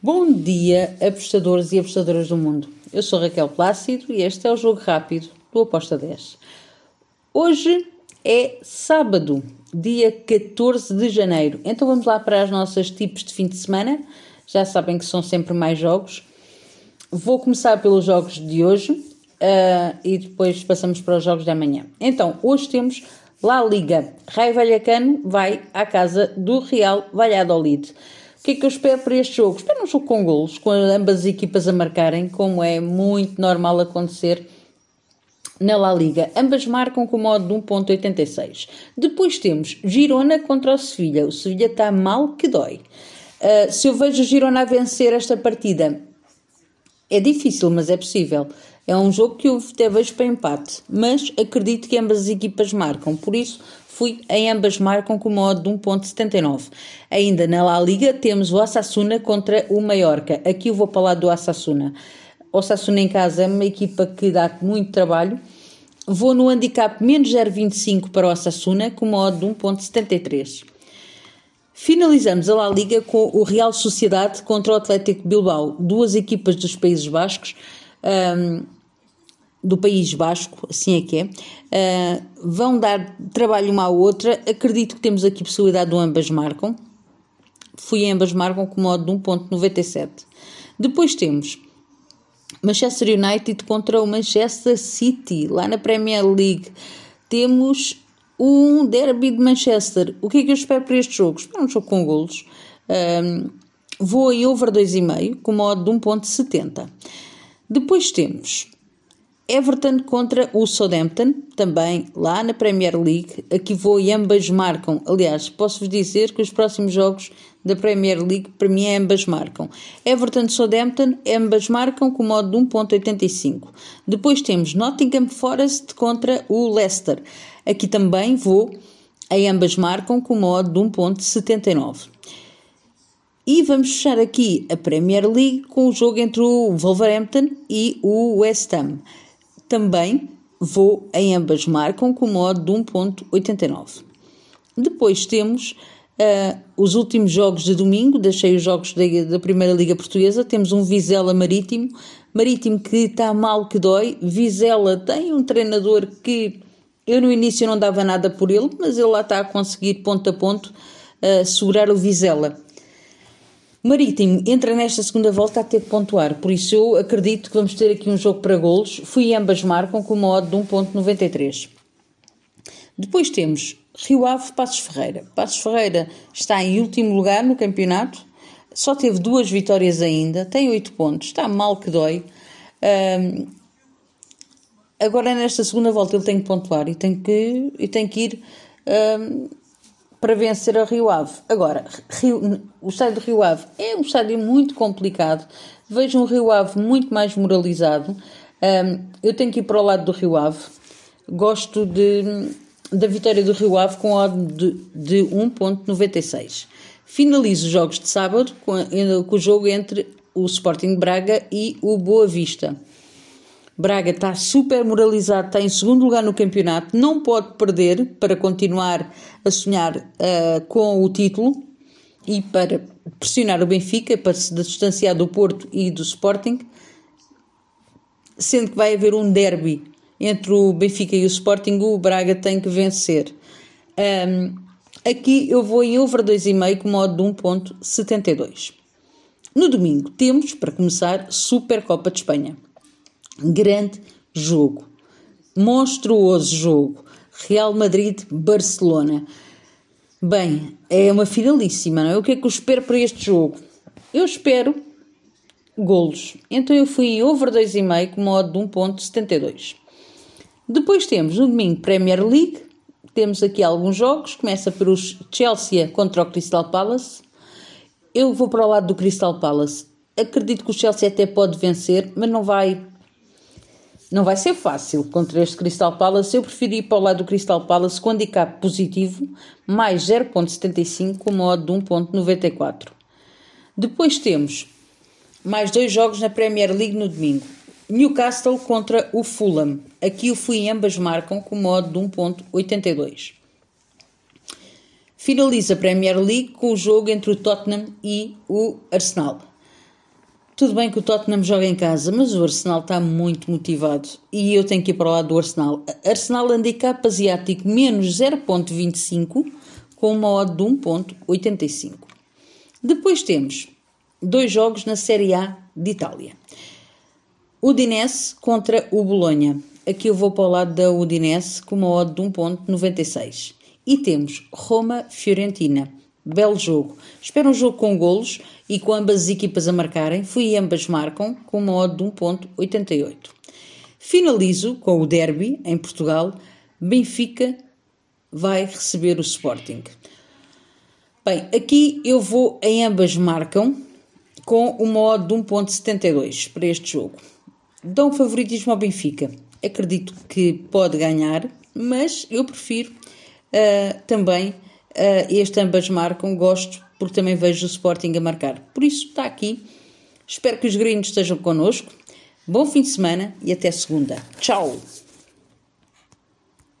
Bom dia, apostadores e apostadoras do mundo. Eu sou Raquel Plácido e este é o Jogo Rápido do Aposta 10. Hoje é sábado, dia 14 de janeiro. Então vamos lá para as nossas tipos de fim de semana. Já sabem que são sempre mais jogos. Vou começar pelos jogos de hoje uh, e depois passamos para os jogos de amanhã. Então, hoje temos La Liga. Raio Vallecano vai à casa do Real Valladolid. O que é que eu espero para este jogo? Espero um jogo com golos, com ambas as equipas a marcarem, como é muito normal acontecer na La Liga. Ambas marcam com modo de 1.86. Depois temos Girona contra o Sevilha. O Sevilha está mal que dói. Uh, se eu vejo o Girona a vencer esta partida, é difícil, mas é possível. É um jogo que eu até vejo para empate, mas acredito que ambas as equipas marcam, por isso fui em ambas marcam com modo de 1.79. Ainda na La Liga temos o Osasuna contra o Mallorca. Aqui eu vou falar do Osasuna. O Osasuna em casa é uma equipa que dá muito trabalho. Vou no handicap menos 0.25 para o Osasuna com modo de 1.73. Finalizamos a La Liga com o Real Sociedade contra o Atlético Bilbao, duas equipas dos Países Bascos. Um, do País Basco, assim é que é, uh, vão dar trabalho uma à outra. Acredito que temos aqui possibilidade de ambas marcam. Fui ambas marcam com modo de 1.97. Depois temos Manchester United contra o Manchester City, lá na Premier League. Temos um derby de Manchester. O que é que eu espero para este jogo? Espero um jogo com golos. Um, vou em over 2,5 com modo de 1.70. Depois temos Everton contra o Southampton, também lá na Premier League. Aqui vou e ambas marcam. Aliás, posso-vos dizer que os próximos jogos da Premier League, para mim, ambas marcam. Everton Southampton, ambas marcam com modo de 1.85. Depois temos Nottingham Forest contra o Leicester. Aqui também vou, em ambas marcam com modo de 1.79. E vamos fechar aqui a Premier League com o jogo entre o Wolverhampton e o West Ham. Também vou em ambas marcam com modo de 1.89. Depois temos uh, os últimos jogos de domingo, deixei os jogos da, da Primeira Liga Portuguesa, temos um Vizela Marítimo, Marítimo que está mal que dói, Vizela tem um treinador que eu no início não dava nada por ele, mas ele lá está a conseguir ponto a ponto uh, segurar o Vizela. Marítimo entra nesta segunda volta a ter que pontuar, por isso eu acredito que vamos ter aqui um jogo para golos. Fui ambas marcam com uma odd de 1.93. Depois temos Rio Ave Passos Ferreira. Passos Ferreira está em último lugar no campeonato, só teve duas vitórias ainda, tem 8 pontos, está mal que dói. Um, agora nesta segunda volta ele tem que pontuar e tem que, e tem que ir um, para vencer a Rio Ave. Agora, Rio, o estádio do Rio Ave é um estádio muito complicado. Vejo um Rio Ave muito mais moralizado. Um, eu tenho que ir para o lado do Rio Ave. Gosto de, da vitória do Rio Ave com odd de, de 1.96. Finalizo os jogos de sábado com, com o jogo entre o Sporting Braga e o Boa Vista. Braga está super moralizado, está em segundo lugar no campeonato, não pode perder para continuar a sonhar uh, com o título e para pressionar o Benfica, para se distanciar do Porto e do Sporting, sendo que vai haver um derby entre o Benfica e o Sporting, o Braga tem que vencer. Um, aqui eu vou em over 2,5 com modo de 1.72. No domingo temos, para começar, Supercopa de Espanha. Grande jogo. Monstruoso jogo. Real Madrid-Barcelona. Bem, é uma finalíssima, não é? O que é que eu espero para este jogo? Eu espero golos. Então eu fui em over 2,5 com modo de 1.72. Depois temos no domingo Premier League. Temos aqui alguns jogos. Começa pelos Chelsea contra o Crystal Palace. Eu vou para o lado do Crystal Palace. Acredito que o Chelsea até pode vencer, mas não vai não vai ser fácil contra este Crystal Palace. Eu preferi ir para o lado do Crystal Palace com handicap positivo, mais 0.75 com modo de 1.94. Depois temos mais dois jogos na Premier League no domingo. Newcastle contra o Fulham. Aqui fui em ambas marcam com modo de 1.82. Finaliza a Premier League com o jogo entre o Tottenham e o Arsenal. Tudo bem que o Tottenham joga em casa, mas o Arsenal está muito motivado e eu tenho que ir para o lado do Arsenal. Arsenal handicap asiático menos 0.25 com uma odd de 1.85. Depois temos dois jogos na Série A de Itália. Udinese contra o Bolonha. Aqui eu vou para o lado da Udinese com uma odd de 1.96. E temos Roma-Fiorentina. Belo jogo. Espero um jogo com golos e com ambas as equipas a marcarem. Fui e ambas marcam com uma odd de 1.88. Finalizo com o derby em Portugal. Benfica vai receber o Sporting. Bem, aqui eu vou em ambas marcam com uma odd de 1.72 para este jogo. Dão favoritismo ao Benfica. Acredito que pode ganhar, mas eu prefiro uh, também uh, este ambas marcam, gosto porque também vejo o Sporting a marcar. Por isso está aqui. Espero que os gringos estejam connosco. Bom fim de semana e até segunda. Tchau!